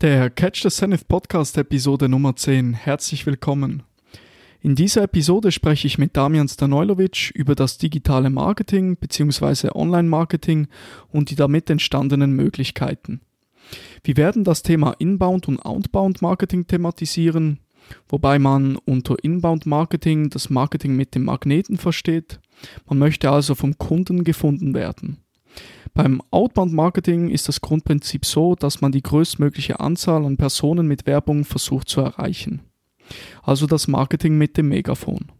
Der Catch the Zenith Podcast Episode Nummer 10. Herzlich willkommen. In dieser Episode spreche ich mit Damian Stanojlovic über das digitale Marketing bzw. Online-Marketing und die damit entstandenen Möglichkeiten. Wir werden das Thema Inbound und Outbound Marketing thematisieren, wobei man unter Inbound Marketing das Marketing mit dem Magneten versteht. Man möchte also vom Kunden gefunden werden. Beim Outbound Marketing ist das Grundprinzip so, dass man die größtmögliche Anzahl an Personen mit Werbung versucht zu erreichen. Also das Marketing mit dem Megafon.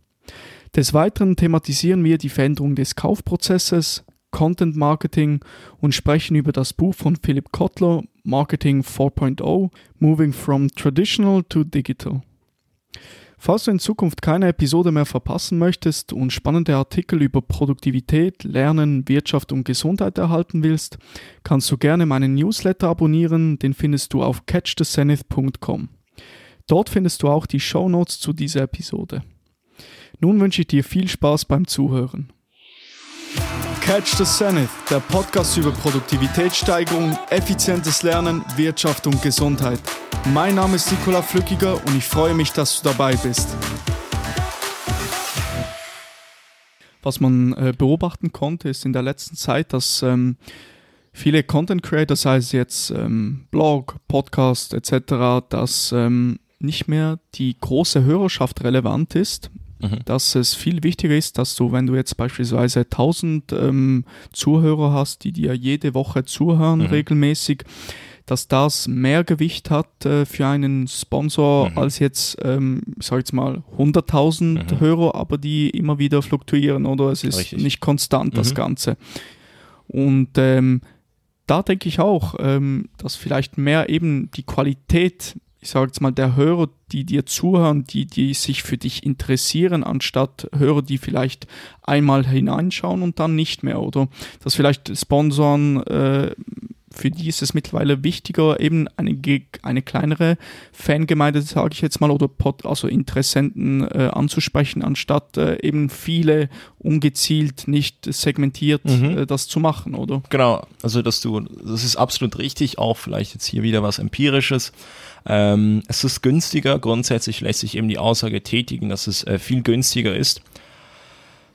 Des Weiteren thematisieren wir die Veränderung des Kaufprozesses, Content Marketing und sprechen über das Buch von Philipp Kotler Marketing 4.0 Moving from Traditional to Digital. Falls du in Zukunft keine Episode mehr verpassen möchtest und spannende Artikel über Produktivität, Lernen, Wirtschaft und Gesundheit erhalten willst, kannst du gerne meinen Newsletter abonnieren, den findest du auf catchthezenith.com. Dort findest du auch die Show Notes zu dieser Episode. Nun wünsche ich dir viel Spaß beim Zuhören. Catch the Zenith, der Podcast über Produktivitätssteigerung, effizientes Lernen, Wirtschaft und Gesundheit. Mein Name ist Nikola Flückiger und ich freue mich, dass du dabei bist. Was man äh, beobachten konnte, ist in der letzten Zeit, dass ähm, viele Content Creators, sei es jetzt ähm, Blog, Podcast etc., dass ähm, nicht mehr die große Hörerschaft relevant ist, mhm. dass es viel wichtiger ist, dass du, wenn du jetzt beispielsweise 1000 ähm, Zuhörer hast, die dir jede Woche zuhören, mhm. regelmäßig, dass das mehr Gewicht hat äh, für einen Sponsor mhm. als jetzt, ähm, sag jetzt mal, 100.000 mhm. Hörer, aber die immer wieder fluktuieren oder es ist Richtig. nicht konstant, das mhm. Ganze. Und ähm, da denke ich auch, ähm, dass vielleicht mehr eben die Qualität, ich sage jetzt mal, der Hörer, die dir zuhören, die, die sich für dich interessieren, anstatt Hörer, die vielleicht einmal hineinschauen und dann nicht mehr, oder? Dass vielleicht Sponsoren äh, für die ist es mittlerweile wichtiger, eben eine, eine kleinere Fangemeinde, sage ich jetzt mal, oder Pod, also Interessenten äh, anzusprechen, anstatt äh, eben viele ungezielt, nicht segmentiert mhm. äh, das zu machen, oder? Genau, also dass du, das ist absolut richtig, auch vielleicht jetzt hier wieder was Empirisches. Ähm, es ist günstiger, grundsätzlich lässt sich eben die Aussage tätigen, dass es äh, viel günstiger ist,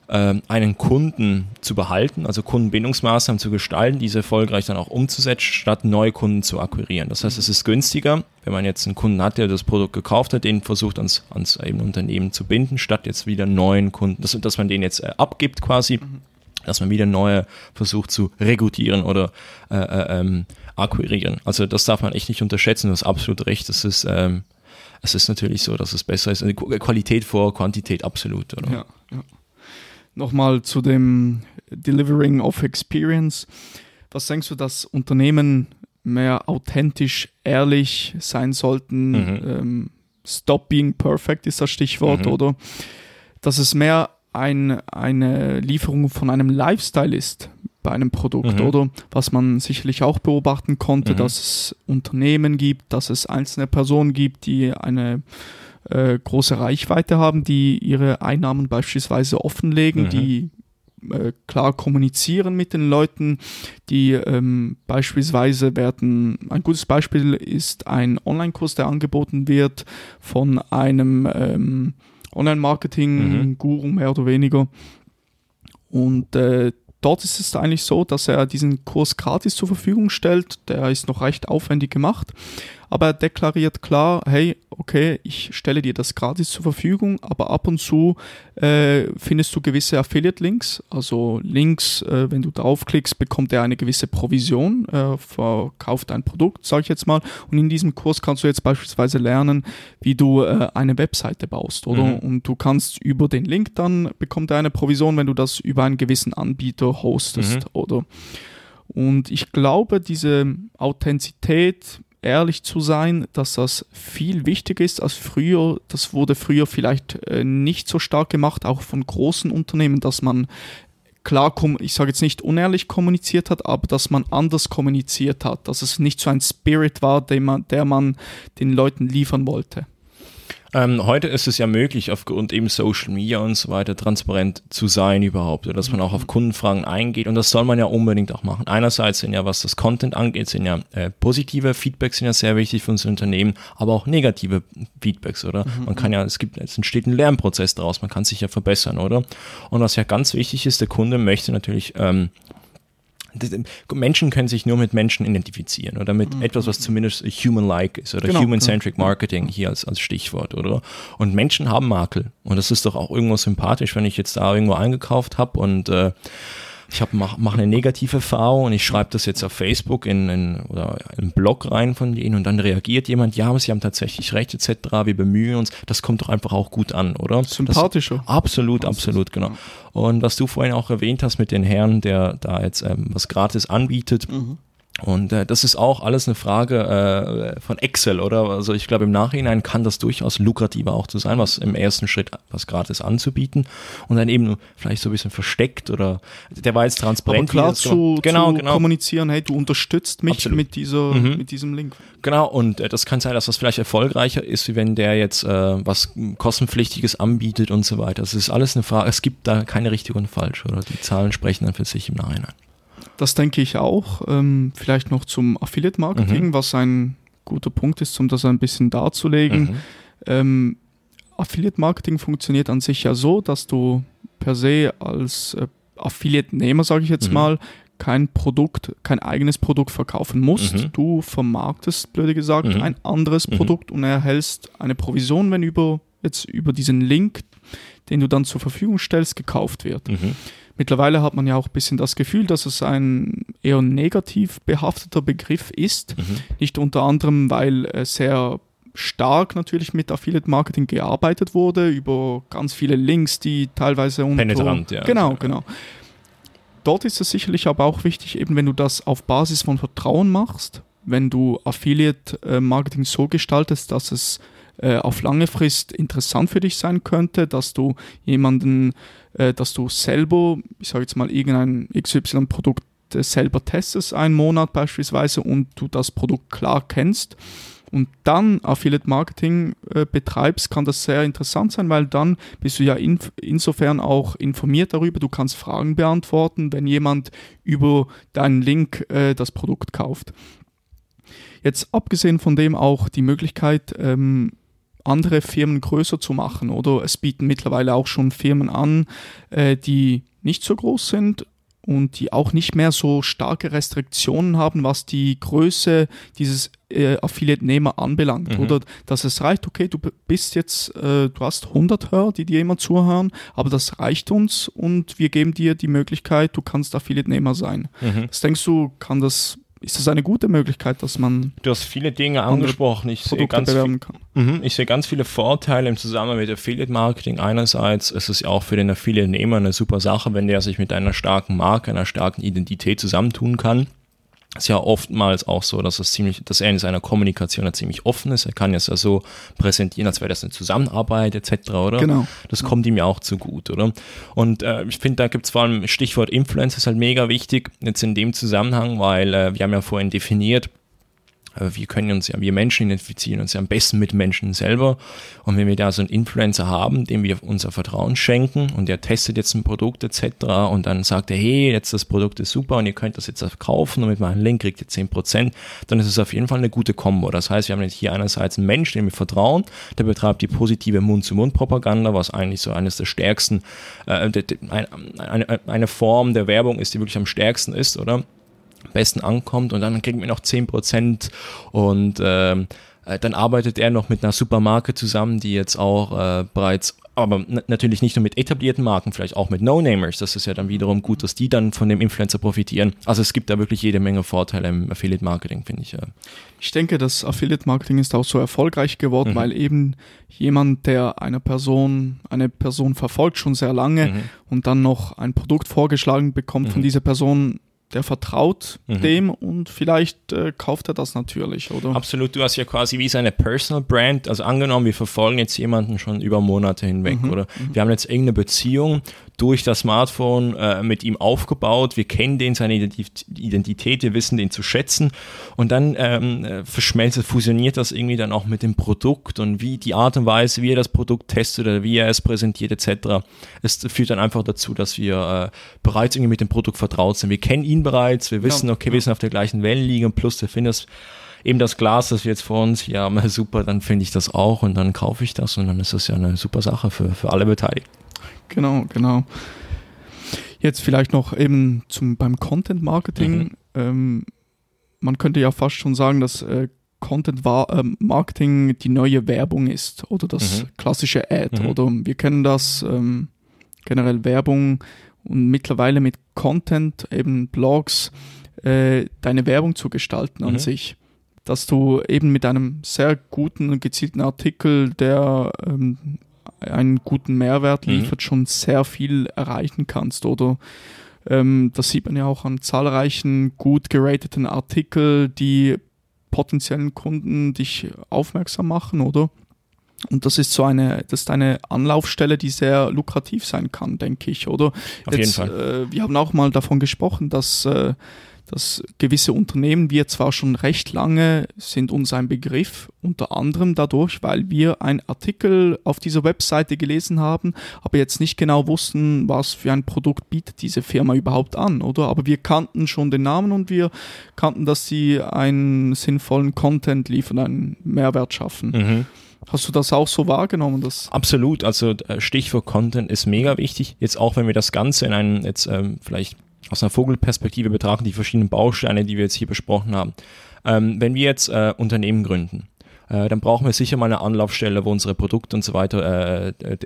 einen Kunden zu behalten, also Kundenbindungsmaßnahmen zu gestalten, diese erfolgreich dann auch umzusetzen, statt neue Kunden zu akquirieren. Das heißt, es ist günstiger, wenn man jetzt einen Kunden hat, der das Produkt gekauft hat, den versucht ans, ans eben Unternehmen zu binden, statt jetzt wieder neuen Kunden, dass, dass man den jetzt äh, abgibt quasi, mhm. dass man wieder neue versucht zu rekrutieren oder äh, äh, ähm, akquirieren. Also das darf man echt nicht unterschätzen, du hast absolut recht, das ist ähm, es ist natürlich so, dass es besser ist. Qualität vor Quantität, absolut. Oder? Ja, ja nochmal zu dem Delivering of Experience. Was denkst du, dass Unternehmen mehr authentisch, ehrlich sein sollten? Mhm. Ähm, Stop being perfect ist das Stichwort, mhm. oder? Dass es mehr ein, eine Lieferung von einem Lifestyle ist bei einem Produkt, mhm. oder? Was man sicherlich auch beobachten konnte, mhm. dass es Unternehmen gibt, dass es einzelne Personen gibt, die eine äh, große Reichweite haben, die ihre Einnahmen beispielsweise offenlegen, mhm. die äh, klar kommunizieren mit den Leuten, die ähm, beispielsweise werden, ein gutes Beispiel ist ein Online-Kurs, der angeboten wird von einem ähm, Online-Marketing-Guru mehr oder weniger. Und äh, dort ist es eigentlich so, dass er diesen Kurs gratis zur Verfügung stellt. Der ist noch recht aufwendig gemacht aber er deklariert klar, hey, okay, ich stelle dir das gratis zur Verfügung, aber ab und zu äh, findest du gewisse Affiliate-Links, also Links, äh, wenn du draufklickst, bekommt er eine gewisse Provision, äh, verkauft ein Produkt, sage ich jetzt mal, und in diesem Kurs kannst du jetzt beispielsweise lernen, wie du äh, eine Webseite baust, oder? Mhm. Und du kannst über den Link dann bekommt er eine Provision, wenn du das über einen gewissen Anbieter hostest, mhm. oder? Und ich glaube, diese Authentizität ehrlich zu sein, dass das viel wichtiger ist als früher. Das wurde früher vielleicht äh, nicht so stark gemacht, auch von großen Unternehmen, dass man klar, ich sage jetzt nicht unehrlich kommuniziert hat, aber dass man anders kommuniziert hat, dass es nicht so ein Spirit war, den man, der man den Leuten liefern wollte. Ähm, heute ist es ja möglich, aufgrund eben Social Media und so weiter transparent zu sein überhaupt, dass man auch auf Kundenfragen eingeht und das soll man ja unbedingt auch machen. Einerseits sind ja, was das Content angeht, sind ja äh, positive Feedbacks sind ja sehr wichtig für unser Unternehmen, aber auch negative Feedbacks, oder? Mhm. Man kann ja, es gibt, es entsteht ein Lernprozess daraus, man kann sich ja verbessern, oder? Und was ja ganz wichtig ist, der Kunde möchte natürlich ähm, Menschen können sich nur mit Menschen identifizieren oder mit mhm. etwas, was zumindest human-like ist oder genau, human-centric Marketing hier als, als Stichwort, oder? Und Menschen haben Makel und das ist doch auch irgendwo sympathisch, wenn ich jetzt da irgendwo eingekauft habe und äh, ich habe mach, mach eine negative Erfahrung und ich schreibe das jetzt auf Facebook in, in oder einen Blog rein von denen und dann reagiert jemand, ja, aber sie haben tatsächlich recht etc. Wir bemühen uns. Das kommt doch einfach auch gut an, oder? Sympathischer. Das, absolut, absolut, genau. Und was du vorhin auch erwähnt hast mit den Herren, der da jetzt ähm, was gratis anbietet. Mhm und äh, das ist auch alles eine Frage äh, von Excel, oder? Also ich glaube, im Nachhinein kann das durchaus lukrativer auch zu sein, was im ersten Schritt was gratis anzubieten und dann eben vielleicht so ein bisschen versteckt oder der war jetzt transparent. Aber klar zu, genau, zu genau. kommunizieren, hey, du unterstützt mich mit dieser, mhm. mit diesem Link. Genau, und äh, das kann sein, dass das vielleicht erfolgreicher ist, wie wenn der jetzt äh, was kostenpflichtiges anbietet und so weiter. Das ist alles eine Frage, es gibt da keine richtig und falsch, oder? Die Zahlen sprechen dann für sich im Nachhinein. Das denke ich auch. Ähm, vielleicht noch zum Affiliate-Marketing, mhm. was ein guter Punkt ist, um das ein bisschen darzulegen. Mhm. Ähm, Affiliate-Marketing funktioniert an sich ja so, dass du per se als äh, Affiliate-Nehmer, sage ich jetzt mhm. mal, kein Produkt, kein eigenes Produkt verkaufen musst. Mhm. Du vermarktest, blöde gesagt, mhm. ein anderes mhm. Produkt und erhältst eine Provision, wenn über jetzt über diesen Link, den du dann zur Verfügung stellst, gekauft wird. Mhm. Mittlerweile hat man ja auch ein bisschen das Gefühl, dass es ein eher negativ behafteter Begriff ist. Mhm. Nicht unter anderem, weil äh, sehr stark natürlich mit Affiliate Marketing gearbeitet wurde, über ganz viele Links, die teilweise unter... Penetrant, ja. Genau, genau. Dort ist es sicherlich aber auch wichtig, eben wenn du das auf Basis von Vertrauen machst, wenn du Affiliate äh, Marketing so gestaltest, dass es äh, auf lange Frist interessant für dich sein könnte, dass du jemanden, äh, dass du selber, ich sage jetzt mal, irgendein XY-Produkt äh, selber testest, einen Monat beispielsweise, und du das Produkt klar kennst und dann Affiliate Marketing äh, betreibst, kann das sehr interessant sein, weil dann bist du ja in, insofern auch informiert darüber, du kannst Fragen beantworten, wenn jemand über deinen Link äh, das Produkt kauft. Jetzt abgesehen von dem auch die Möglichkeit, ähm, andere Firmen größer zu machen. Oder es bieten mittlerweile auch schon Firmen an, äh, die nicht so groß sind und die auch nicht mehr so starke Restriktionen haben, was die Größe dieses äh, Affiliate-Nehmer anbelangt. Mhm. Oder dass es reicht, okay, du bist jetzt, äh, du hast 100 Hörer, die dir immer zuhören, aber das reicht uns und wir geben dir die Möglichkeit, du kannst Affiliate-Nehmer sein. Mhm. Was denkst du, kann das ist das eine gute Möglichkeit, dass man. Du hast viele Dinge angesprochen. Ich sehe, ganz viel, mhm, ich sehe ganz viele Vorteile im Zusammenhang mit Affiliate Marketing. Einerseits ist es ja auch für den Affiliate-Nehmer eine super Sache, wenn der sich mit einer starken Marke, einer starken Identität zusammentun kann ist ja oftmals auch so, dass es ziemlich, dass er in seiner Kommunikation ja ziemlich offen ist. Er kann es ja so präsentieren, als wäre das eine Zusammenarbeit etc., oder? Genau. Das ja. kommt ihm ja auch zu gut, oder? Und äh, ich finde, da gibt es vor allem Stichwort Influencer ist halt mega wichtig, jetzt in dem Zusammenhang, weil äh, wir haben ja vorhin definiert, wir können uns ja, wir Menschen identifizieren uns ja am besten mit Menschen selber. Und wenn wir da so einen Influencer haben, dem wir unser Vertrauen schenken und der testet jetzt ein Produkt etc. und dann sagt er, hey, jetzt das Produkt ist super und ihr könnt das jetzt kaufen und mit meinem Link kriegt ihr 10%, dann ist es auf jeden Fall eine gute Kombo. Das heißt, wir haben jetzt hier einerseits einen Menschen, dem wir vertrauen, der betreibt die positive Mund-zu-Mund-Propaganda, was eigentlich so eines der stärksten, äh, eine, eine Form der Werbung ist, die wirklich am stärksten ist, oder? Besten ankommt und dann kriegen wir noch 10% und ähm, äh, dann arbeitet er noch mit einer Supermarke zusammen, die jetzt auch äh, bereits, aber natürlich nicht nur mit etablierten Marken, vielleicht auch mit No-Namers. Das ist ja dann wiederum gut, dass die dann von dem Influencer profitieren. Also es gibt da wirklich jede Menge Vorteile im Affiliate-Marketing, finde ich. Ja. Ich denke, das Affiliate-Marketing ist auch so erfolgreich geworden, mhm. weil eben jemand, der eine Person, eine Person verfolgt schon sehr lange mhm. und dann noch ein Produkt vorgeschlagen bekommt mhm. von dieser Person, der vertraut mhm. dem und vielleicht äh, kauft er das natürlich, oder? Absolut, du hast ja quasi wie seine Personal Brand, also angenommen, wir verfolgen jetzt jemanden schon über Monate hinweg, mhm. oder mhm. wir haben jetzt irgendeine Beziehung, durch das Smartphone äh, mit ihm aufgebaut. Wir kennen den, seine Identität, wir wissen den zu schätzen. Und dann ähm, äh, verschmelzt, fusioniert das irgendwie dann auch mit dem Produkt und wie die Art und Weise, wie er das Produkt testet oder wie er es präsentiert etc. Es führt dann einfach dazu, dass wir äh, bereits irgendwie mit dem Produkt vertraut sind. Wir kennen ihn bereits, wir wissen, okay, wir sind auf der gleichen Wellenlinie plus wir finden das eben das Glas, das wir jetzt vor uns hier haben, super, dann finde ich das auch und dann kaufe ich das und dann ist das ja eine super Sache für, für alle Beteiligten. Genau, genau. Jetzt vielleicht noch eben zum, beim Content Marketing. Mhm. Ähm, man könnte ja fast schon sagen, dass äh, Content äh, Marketing die neue Werbung ist oder das mhm. klassische Ad. Mhm. Oder wir kennen das ähm, generell Werbung und mittlerweile mit Content, eben Blogs, äh, deine Werbung zu gestalten an mhm. sich dass du eben mit einem sehr guten und gezielten Artikel, der ähm, einen guten Mehrwert mhm. liefert, mhm. schon sehr viel erreichen kannst. Oder ähm, das sieht man ja auch an zahlreichen gut gerateten Artikeln, die potenziellen Kunden dich aufmerksam machen, oder? Und das ist so eine, das ist eine Anlaufstelle, die sehr lukrativ sein kann, denke ich, oder? Auf Jetzt, jeden Fall. Äh, wir haben auch mal davon gesprochen, dass äh, dass gewisse Unternehmen, wir zwar schon recht lange, sind uns ein Begriff, unter anderem dadurch, weil wir einen Artikel auf dieser Webseite gelesen haben, aber jetzt nicht genau wussten, was für ein Produkt bietet diese Firma überhaupt an, oder? Aber wir kannten schon den Namen und wir kannten, dass sie einen sinnvollen Content liefern, einen Mehrwert schaffen. Mhm. Hast du das auch so wahrgenommen? Dass Absolut. Also äh, Stichwort Content ist mega wichtig. Jetzt auch, wenn wir das Ganze in einen jetzt ähm, vielleicht aus einer Vogelperspektive betrachten, die verschiedenen Bausteine, die wir jetzt hier besprochen haben. Ähm, wenn wir jetzt äh, Unternehmen gründen, äh, dann brauchen wir sicher mal eine Anlaufstelle, wo unsere Produkte und so weiter äh, äh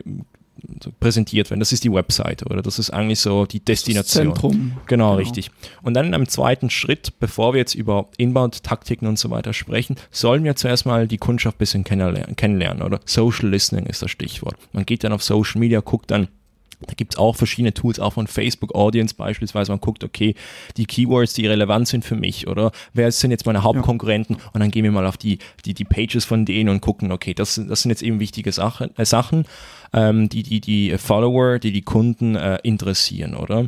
präsentiert werden. Das ist die Webseite oder das ist eigentlich so die Destination. Das Zentrum. Genau, genau, richtig. Und dann in einem zweiten Schritt, bevor wir jetzt über Inbound-Taktiken und so weiter sprechen, sollen wir zuerst mal die Kundschaft ein bisschen kennenlernen, kennenlernen oder Social Listening ist das Stichwort. Man geht dann auf Social Media, guckt dann, da gibt es auch verschiedene Tools, auch von Facebook Audience beispielsweise. Man guckt, okay, die Keywords, die relevant sind für mich, oder wer sind jetzt meine Hauptkonkurrenten? Ja. Und dann gehen wir mal auf die, die, die Pages von denen und gucken, okay, das, das sind jetzt eben wichtige Sache, äh, Sachen, ähm, die, die die Follower, die die Kunden äh, interessieren, oder?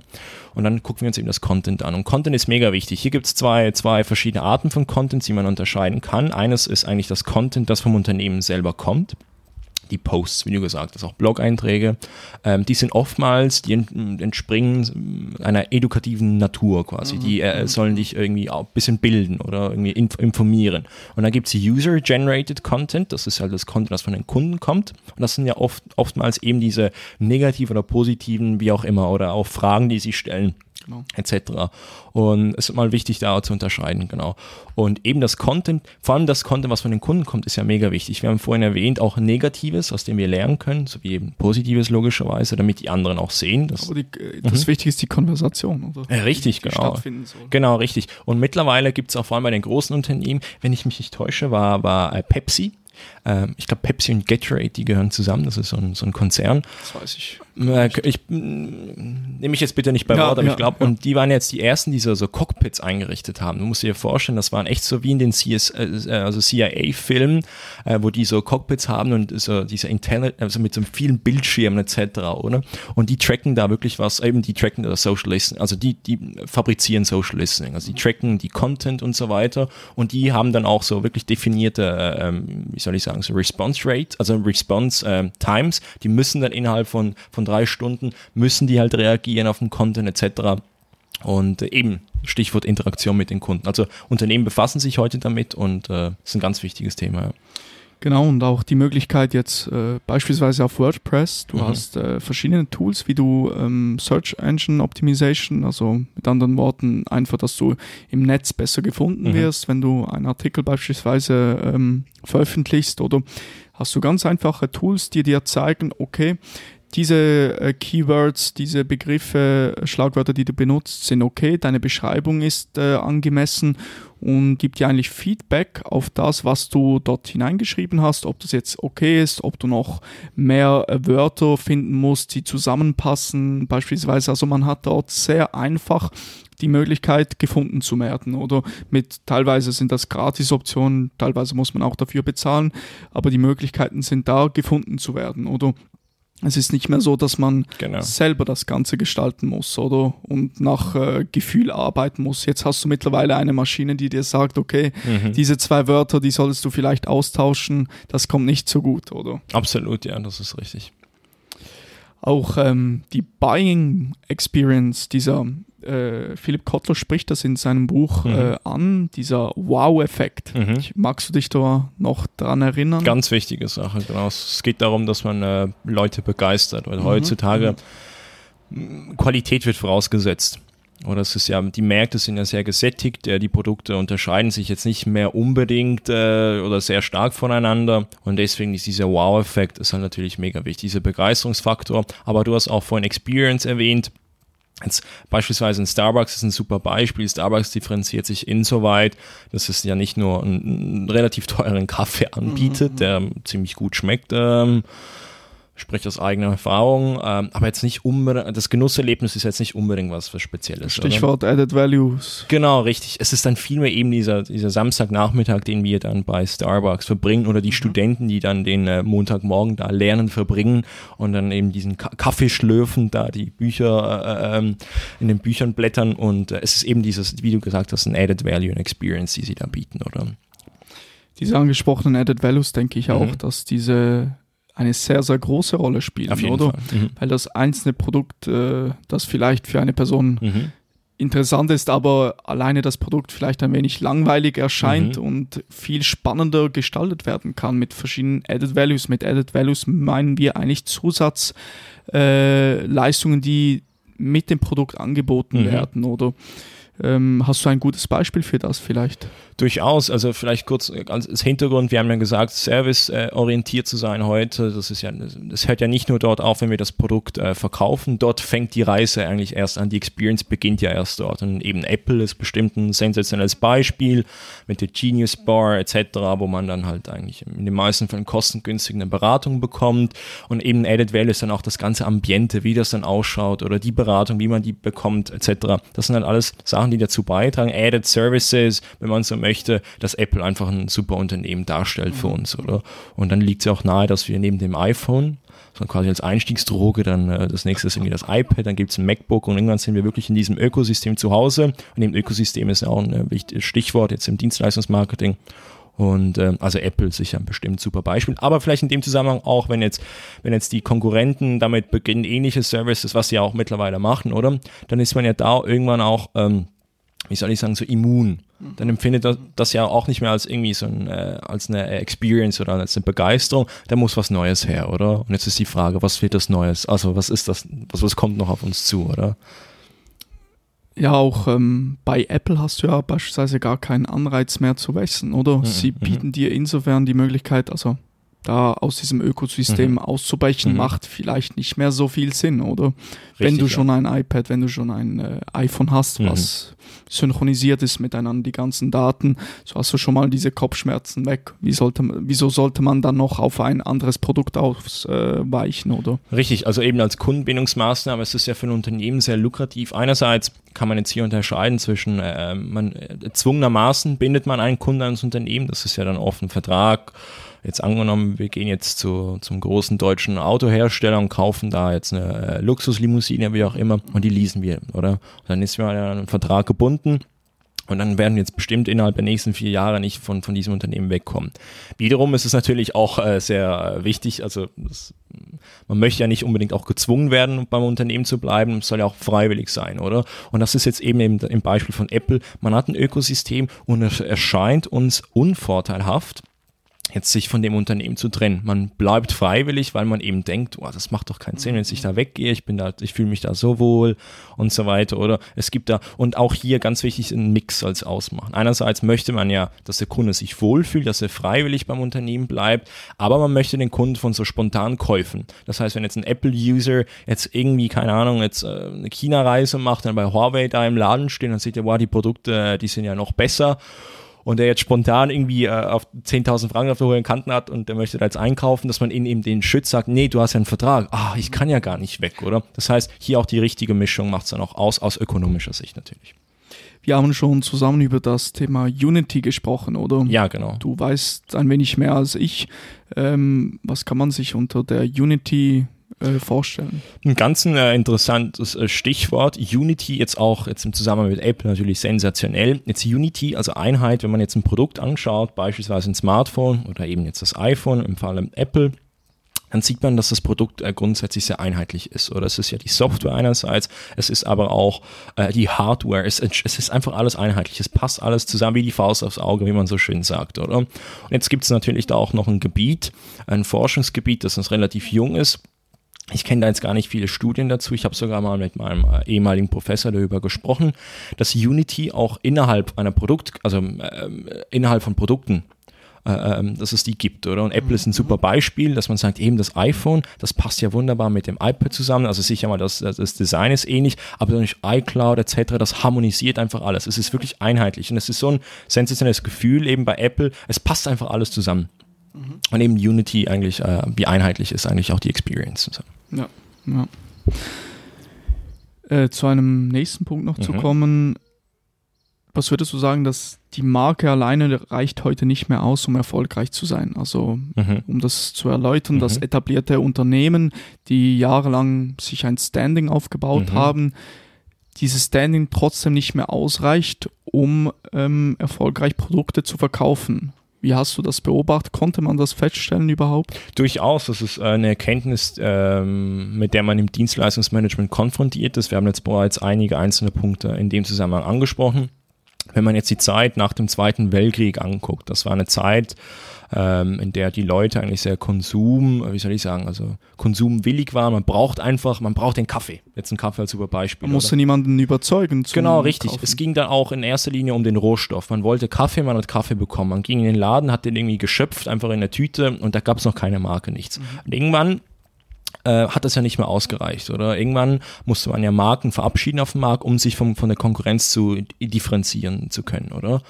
Und dann gucken wir uns eben das Content an. Und Content ist mega wichtig. Hier gibt es zwei, zwei verschiedene Arten von Content, die man unterscheiden kann. Eines ist eigentlich das Content, das vom Unternehmen selber kommt die Posts, wie du gesagt hast, auch Blog-Einträge, ähm, die sind oftmals, die entspringen einer edukativen Natur quasi. Mhm. Die äh, mhm. sollen dich irgendwie auch ein bisschen bilden oder irgendwie informieren. Und dann gibt es User-Generated Content, das ist halt das Content, das von den Kunden kommt. Und das sind ja oft, oftmals eben diese negativen oder positiven, wie auch immer, oder auch Fragen, die sie stellen genau. etc. Und es ist mal wichtig, da zu unterscheiden, genau. Und eben das Content, vor allem das Content, was von den Kunden kommt, ist ja mega wichtig. Wir haben vorhin erwähnt, auch Negatives, aus dem wir lernen können, sowie eben Positives logischerweise, damit die anderen auch sehen. Dass, Aber die, das mhm. Wichtige ist die Konversation. Oder? Ja, richtig, die genau. Genau, richtig. Und mittlerweile gibt es auch vor allem bei den großen Unternehmen, wenn ich mich nicht täusche, war, war äh, Pepsi, ähm, ich glaube, Pepsi und Gatorade, die gehören zusammen. Das ist so ein, so ein Konzern. Das weiß ich. Äh, ich nehme mich jetzt bitte nicht bei ja, Wort, aber ja, ich glaube, ja. und die waren jetzt die ersten, die so, so Cockpits eingerichtet haben. Du musst dir vorstellen, das waren echt so wie in den CS, äh, also CIA-Filmen, äh, wo die so Cockpits haben und so diese Internet, also mit so vielen Bildschirmen etc., oder? Und die tracken da wirklich was, eben die tracken das Social Listening, also die, die fabrizieren Social Listening, also die tracken die Content und so weiter und die haben dann auch so wirklich definierte, äh, ähm, wie soll ich sagen, so Response Rate, also Response äh, Times, die müssen dann innerhalb von, von drei Stunden, müssen die halt reagieren auf den Content etc. Und eben Stichwort Interaktion mit den Kunden. Also Unternehmen befassen sich heute damit und äh, ist ein ganz wichtiges Thema. Ja. Genau, und auch die Möglichkeit jetzt äh, beispielsweise auf WordPress, du mhm. hast äh, verschiedene Tools, wie du ähm, Search Engine Optimization, also mit anderen Worten einfach, dass du im Netz besser gefunden mhm. wirst, wenn du einen Artikel beispielsweise ähm, veröffentlichst oder hast du ganz einfache Tools, die dir zeigen, okay, diese äh, Keywords, diese Begriffe, Schlagwörter, die du benutzt, sind okay, deine Beschreibung ist äh, angemessen und gibt dir eigentlich Feedback auf das, was du dort hineingeschrieben hast, ob das jetzt okay ist, ob du noch mehr äh, Wörter finden musst, die zusammenpassen, beispielsweise. Also man hat dort sehr einfach die Möglichkeit gefunden zu werden oder? Mit teilweise sind das Gratis-Optionen, teilweise muss man auch dafür bezahlen, aber die Möglichkeiten sind da gefunden zu werden oder Es ist nicht mehr so, dass man genau. selber das Ganze gestalten muss, oder? Und nach äh, Gefühl arbeiten muss. Jetzt hast du mittlerweile eine Maschine, die dir sagt, okay, mhm. diese zwei Wörter, die solltest du vielleicht austauschen, das kommt nicht so gut, oder? Absolut, ja, das ist richtig. Auch ähm, die Buying Experience dieser äh, Philipp Kottler spricht das in seinem Buch mhm. äh, an, dieser Wow-Effekt. Mhm. Magst du dich da noch dran erinnern? Ganz wichtige Sache, genau. Es geht darum, dass man äh, Leute begeistert, weil mhm. heutzutage mhm. Qualität wird vorausgesetzt. Oder es ist ja, die Märkte sind ja sehr gesättigt, die Produkte unterscheiden sich jetzt nicht mehr unbedingt äh, oder sehr stark voneinander und deswegen ist dieser Wow-Effekt ist halt natürlich mega wichtig, dieser Begeisterungsfaktor. Aber du hast auch vorhin Experience erwähnt. Jetzt beispielsweise ein Starbucks ist ein super Beispiel. Starbucks differenziert sich insoweit, dass es ja nicht nur einen, einen relativ teuren Kaffee anbietet, mhm. der ziemlich gut schmeckt, ähm, spreche aus eigener Erfahrung, ähm, aber jetzt nicht unbedingt, das Genusserlebnis ist jetzt nicht unbedingt was, was Spezielles. Stichwort oder? Added Values. Genau, richtig. Es ist dann vielmehr eben dieser, dieser Samstagnachmittag, den wir dann bei Starbucks verbringen oder die mhm. Studenten, die dann den äh, Montagmorgen da lernen, verbringen und dann eben diesen Ka Kaffee schlürfen, da die Bücher äh, ähm, in den Büchern blättern und äh, es ist eben dieses, wie du gesagt hast, ein Added Value and Experience, die sie da bieten, oder? Diese angesprochenen Added Values denke ich auch, mhm. dass diese eine sehr, sehr große Rolle spielen, Auf jeden oder? Fall. Mhm. Weil das einzelne Produkt, äh, das vielleicht für eine Person mhm. interessant ist, aber alleine das Produkt vielleicht ein wenig langweilig erscheint mhm. und viel spannender gestaltet werden kann mit verschiedenen Added Values. Mit Added Values meinen wir eigentlich Zusatzleistungen, äh, die mit dem Produkt angeboten mhm. werden, oder? Ähm, hast du ein gutes Beispiel für das vielleicht? Durchaus, also vielleicht kurz als Hintergrund, wir haben ja gesagt, serviceorientiert zu sein heute, das ist ja, das hört ja nicht nur dort auf, wenn wir das Produkt äh, verkaufen, dort fängt die Reise eigentlich erst an, die Experience beginnt ja erst dort und eben Apple ist bestimmt ein sensationelles Beispiel mit der Genius Bar etc., wo man dann halt eigentlich in den meisten Fällen kostengünstig eine Beratung bekommt und eben Added Value ist dann auch das ganze Ambiente, wie das dann ausschaut oder die Beratung, wie man die bekommt etc. Das sind halt alles Sachen, die dazu beitragen, Added Services, wenn man so möchte, dass Apple einfach ein super Unternehmen darstellt für uns, oder? Und dann liegt es ja auch nahe, dass wir neben dem iPhone so quasi als Einstiegsdroge, dann äh, das nächste ist irgendwie das iPad, dann gibt es ein MacBook und irgendwann sind wir wirklich in diesem Ökosystem zu Hause. Und im Ökosystem ist ja auch ein äh, wichtiges Stichwort jetzt im Dienstleistungsmarketing. Und äh, also Apple sicher ein bestimmt super Beispiel. Aber vielleicht in dem Zusammenhang auch, wenn jetzt, wenn jetzt die Konkurrenten damit beginnen, ähnliche Services, was sie ja auch mittlerweile machen, oder? Dann ist man ja da irgendwann auch ähm, wie soll ich sagen, so immun. Dann empfindet er das ja auch nicht mehr als irgendwie so ein, äh, als eine Experience oder als eine Begeisterung. Da muss was Neues her, oder? Und jetzt ist die Frage, was wird das Neues? Also was ist das, was, was kommt noch auf uns zu, oder? Ja, auch ähm, bei Apple hast du ja beispielsweise gar keinen Anreiz mehr zu wechseln, oder? Mhm, Sie mhm. bieten dir insofern die Möglichkeit, also da aus diesem Ökosystem mhm. auszubrechen, mhm. macht vielleicht nicht mehr so viel Sinn, oder? Richtig, wenn du schon ja. ein iPad, wenn du schon ein äh, iPhone hast, mhm. was synchronisiert ist miteinander, die ganzen Daten, so hast du schon mal diese Kopfschmerzen weg. Wie sollte, wieso sollte man dann noch auf ein anderes Produkt ausweichen, äh, oder? Richtig, also eben als Kundenbindungsmaßnahme ist es ja für ein Unternehmen sehr lukrativ. Einerseits kann man jetzt hier unterscheiden zwischen, äh, man, äh, zwungenermaßen bindet man einen Kunden ans Unternehmen, das ist ja dann oft ein Vertrag, jetzt angenommen, wir gehen jetzt zu, zum großen deutschen Autohersteller und kaufen da jetzt eine äh, Luxuslimousine, wie auch immer, und die leasen wir, oder? Und dann ist mir ja ein Vertrag gebunden. Und dann werden wir jetzt bestimmt innerhalb der nächsten vier Jahre nicht von, von diesem Unternehmen wegkommen. Wiederum ist es natürlich auch äh, sehr wichtig, also das, man möchte ja nicht unbedingt auch gezwungen werden, beim Unternehmen zu bleiben, es soll ja auch freiwillig sein, oder? Und das ist jetzt eben im, im Beispiel von Apple, man hat ein Ökosystem und es erscheint uns unvorteilhaft, jetzt sich von dem Unternehmen zu trennen. Man bleibt freiwillig, weil man eben denkt, oh, das macht doch keinen Sinn, wenn ich da weggehe, ich bin da, ich fühle mich da so wohl und so weiter, oder? Es gibt da, und auch hier ganz wichtig, ein Mix es ausmachen. Einerseits möchte man ja, dass der Kunde sich wohlfühlt, dass er freiwillig beim Unternehmen bleibt, aber man möchte den Kunden von so spontan Käufen. Das heißt, wenn jetzt ein Apple-User jetzt irgendwie, keine Ahnung, jetzt äh, eine China-Reise macht, dann bei Huawei da im Laden steht, dann sieht er, wow, die Produkte, die sind ja noch besser und der jetzt spontan irgendwie äh, auf 10.000 Franken auf der hohen Kanten hat und der möchte da jetzt einkaufen, dass man ihnen eben den Schütz sagt, nee, du hast ja einen Vertrag. Ah, ich kann ja gar nicht weg, oder? Das heißt, hier auch die richtige Mischung macht es dann auch aus, aus ökonomischer Sicht natürlich. Wir haben schon zusammen über das Thema Unity gesprochen, oder? Ja, genau. Du weißt ein wenig mehr als ich. Ähm, was kann man sich unter der Unity äh, vorstellen? Ein ganz äh, interessantes äh, Stichwort. Unity jetzt auch, jetzt im Zusammenhang mit Apple natürlich sensationell. Jetzt Unity, also Einheit, wenn man jetzt ein Produkt anschaut, beispielsweise ein Smartphone oder eben jetzt das iPhone im Falle Apple, dann sieht man, dass das Produkt äh, grundsätzlich sehr einheitlich ist. Oder es ist ja die Software einerseits, es ist aber auch äh, die Hardware. Es, es ist einfach alles einheitlich. Es passt alles zusammen wie die Faust aufs Auge, wie man so schön sagt, oder? Und jetzt gibt es natürlich da auch noch ein Gebiet, ein Forschungsgebiet, das uns relativ jung ist. Ich kenne da jetzt gar nicht viele Studien dazu. Ich habe sogar mal mit meinem äh, ehemaligen Professor darüber gesprochen, dass Unity auch innerhalb einer Produkt, also äh, innerhalb von Produkten äh, ähm, dass es die gibt, oder? Und Apple ist ein super Beispiel, dass man sagt, eben das iPhone, das passt ja wunderbar mit dem iPad zusammen. Also sicher mal, das, das Design ist ähnlich, aber durch iCloud etc., das harmonisiert einfach alles. Es ist wirklich einheitlich und es ist so ein sensationelles Gefühl eben bei Apple, es passt einfach alles zusammen. Mhm. Und eben Unity eigentlich, äh, wie einheitlich ist eigentlich auch die Experience. Ja, ja. Äh, zu einem nächsten Punkt noch mhm. zu kommen, was würdest du sagen, dass die Marke alleine reicht heute nicht mehr aus, um erfolgreich zu sein? Also, mhm. um das zu erläutern, mhm. dass etablierte Unternehmen, die jahrelang sich ein Standing aufgebaut mhm. haben, dieses Standing trotzdem nicht mehr ausreicht, um ähm, erfolgreich Produkte zu verkaufen. Wie hast du das beobachtet? Konnte man das feststellen überhaupt? Durchaus. Das ist eine Erkenntnis, ähm, mit der man im Dienstleistungsmanagement konfrontiert ist. Wir haben jetzt bereits einige einzelne Punkte in dem Zusammenhang angesprochen wenn man jetzt die Zeit nach dem Zweiten Weltkrieg anguckt, das war eine Zeit, ähm, in der die Leute eigentlich sehr Konsum, wie soll ich sagen, also konsumwillig waren. Man braucht einfach, man braucht den Kaffee. Jetzt ein Kaffee als super Beispiel. Man musste oder? niemanden überzeugen. Genau, richtig. Kaufen. Es ging dann auch in erster Linie um den Rohstoff. Man wollte Kaffee, man hat Kaffee bekommen. Man ging in den Laden, hat den irgendwie geschöpft, einfach in der Tüte und da gab es noch keine Marke, nichts. Mhm. Und irgendwann äh, hat das ja nicht mehr ausgereicht, oder? Irgendwann musste man ja Marken verabschieden auf dem Markt, um sich vom, von der Konkurrenz zu differenzieren zu können, oder?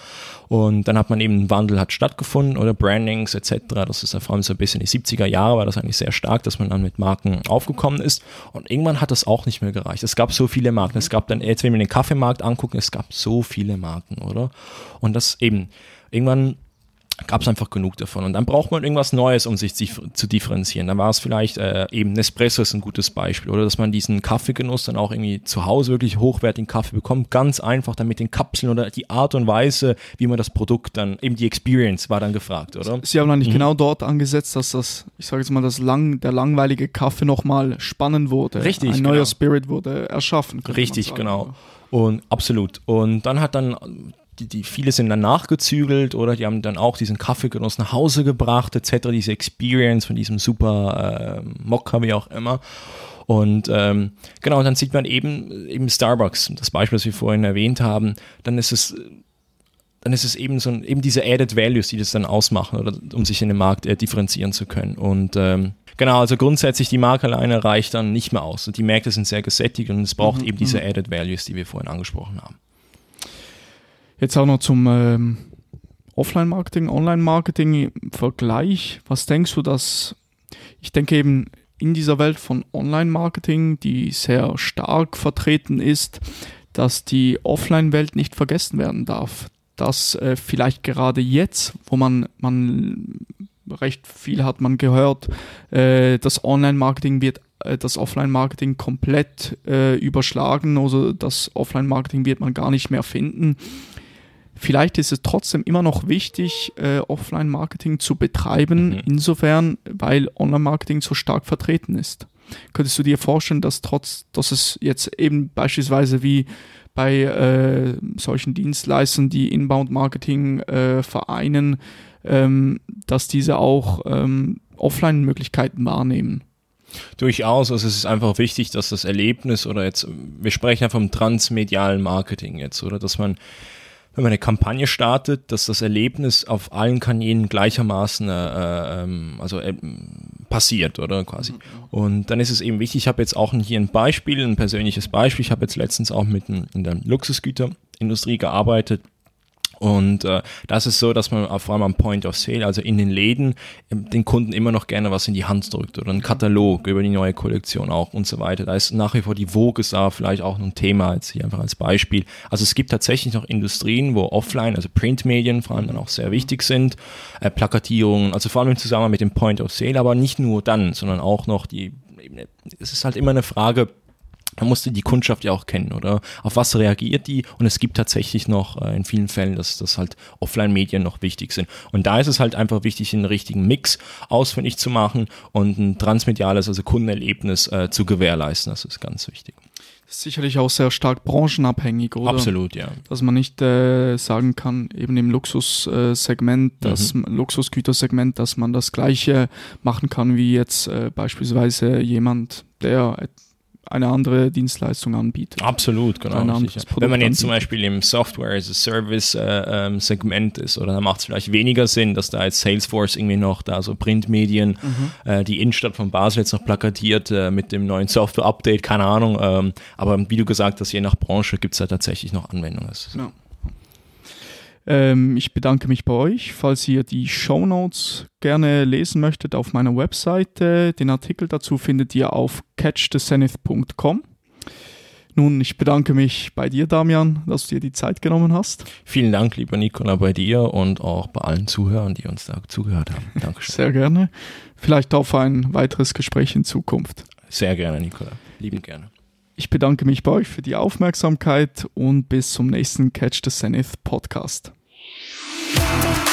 Und dann hat man eben, ein Wandel hat stattgefunden, oder Brandings etc. Das ist ja vor allem so ein bisschen die 70er Jahre, war das eigentlich sehr stark, dass man dann mit Marken aufgekommen ist. Und irgendwann hat das auch nicht mehr gereicht. Es gab so viele Marken. Es gab dann, jetzt wenn wir den Kaffeemarkt angucken, es gab so viele Marken, oder? Und das eben, irgendwann gab es einfach genug davon. Und dann braucht man irgendwas Neues, um sich zu differenzieren. Dann war es vielleicht äh, eben Nespresso ist ein gutes Beispiel. Oder dass man diesen Kaffeegenuss dann auch irgendwie zu Hause wirklich hochwertigen Kaffee bekommt. Ganz einfach dann mit den Kapseln oder die Art und Weise, wie man das Produkt dann, eben die Experience war dann gefragt, oder? Sie haben eigentlich mhm. genau dort angesetzt, dass das, ich sage jetzt mal, das lang, der langweilige Kaffee nochmal spannend wurde. Richtig. Ein genau. neuer Spirit wurde erschaffen. Richtig, genau. Und absolut. Und dann hat dann die, die viele sind dann nachgezügelt oder die haben dann auch diesen Kaffeegenuss nach Hause gebracht, etc., diese Experience von diesem super äh, Mokka, wie auch immer. Und ähm, genau, dann sieht man eben, eben Starbucks, das Beispiel, das wir vorhin erwähnt haben, dann ist es dann ist es eben so eben diese Added Values, die das dann ausmachen, oder um sich in dem Markt äh, differenzieren zu können. Und ähm, genau, also grundsätzlich die Marke alleine reicht dann nicht mehr aus. Und die Märkte sind sehr gesättigt und es braucht mhm, eben diese mhm. Added Values, die wir vorhin angesprochen haben. Jetzt auch noch zum ähm, Offline-Marketing, Online-Marketing-Vergleich. Was denkst du, dass ich denke eben in dieser Welt von Online-Marketing, die sehr stark vertreten ist, dass die Offline-Welt nicht vergessen werden darf. Dass äh, vielleicht gerade jetzt, wo man, man recht viel hat man gehört, äh, das Online-Marketing wird äh, das Offline-Marketing komplett äh, überschlagen, also das Offline-Marketing wird man gar nicht mehr finden. Vielleicht ist es trotzdem immer noch wichtig, äh, Offline-Marketing zu betreiben, mhm. insofern, weil Online-Marketing so stark vertreten ist. Könntest du dir vorstellen, dass trotz, dass es jetzt eben beispielsweise wie bei äh, solchen Dienstleistern, die Inbound-Marketing äh, vereinen, ähm, dass diese auch ähm, Offline-Möglichkeiten wahrnehmen? Durchaus, also es ist einfach wichtig, dass das Erlebnis oder jetzt, wir sprechen ja vom transmedialen Marketing jetzt, oder dass man wenn man eine Kampagne startet, dass das Erlebnis auf allen Kanälen gleichermaßen äh, ähm, also äh, passiert, oder quasi. Mhm. Und dann ist es eben wichtig, ich habe jetzt auch hier ein Beispiel, ein persönliches Beispiel. Ich habe jetzt letztens auch mit in der Luxusgüterindustrie gearbeitet und äh, das ist so, dass man vor allem am Point of Sale, also in den Läden, ähm, den Kunden immer noch gerne was in die Hand drückt oder einen Katalog über die neue Kollektion auch und so weiter. Da ist nach wie vor die Vogue ist da vielleicht auch ein Thema, jetzt hier einfach als Beispiel. Also es gibt tatsächlich noch Industrien, wo Offline, also Printmedien vor allem dann auch sehr wichtig sind, äh, Plakatierungen, also vor allem im Zusammenhang mit dem Point of Sale, aber nicht nur dann, sondern auch noch die es ist halt immer eine Frage, man musste die Kundschaft ja auch kennen, oder? Auf was reagiert die? Und es gibt tatsächlich noch äh, in vielen Fällen, dass, dass halt Offline-Medien noch wichtig sind. Und da ist es halt einfach wichtig, einen richtigen Mix ausfindig zu machen und ein transmediales, also Kundenerlebnis äh, zu gewährleisten. Das ist ganz wichtig. Sicherlich auch sehr stark branchenabhängig, oder? Absolut, ja. Dass man nicht äh, sagen kann, eben im Luxussegment, das mhm. Luxusgütersegment, dass man das Gleiche machen kann wie jetzt äh, beispielsweise jemand, der eine andere Dienstleistung anbietet. Absolut, genau. Wenn man jetzt zum Beispiel im Software as a Service äh, ähm, Segment ist, oder dann macht es vielleicht weniger Sinn, dass da jetzt Salesforce irgendwie noch da so Printmedien, mhm. äh, die Innenstadt von Basel jetzt noch plakatiert äh, mit dem neuen Software-Update, keine Ahnung. Ähm, aber wie du gesagt hast, je nach Branche gibt es da tatsächlich noch Anwendungen. Ja. Ähm, ich bedanke mich bei euch. Falls ihr die Show Notes gerne lesen möchtet auf meiner Webseite, den Artikel dazu findet ihr auf catchthezenith.com. Nun, ich bedanke mich bei dir, Damian, dass du dir die Zeit genommen hast. Vielen Dank, lieber Nicola, bei dir und auch bei allen Zuhörern, die uns da zugehört haben. Dankeschön. Sehr gerne. Vielleicht auf ein weiteres Gespräch in Zukunft. Sehr gerne, Nicola. Lieben gerne. Ich bedanke mich bei euch für die Aufmerksamkeit und bis zum nächsten Catch the Zenith Podcast. Bye.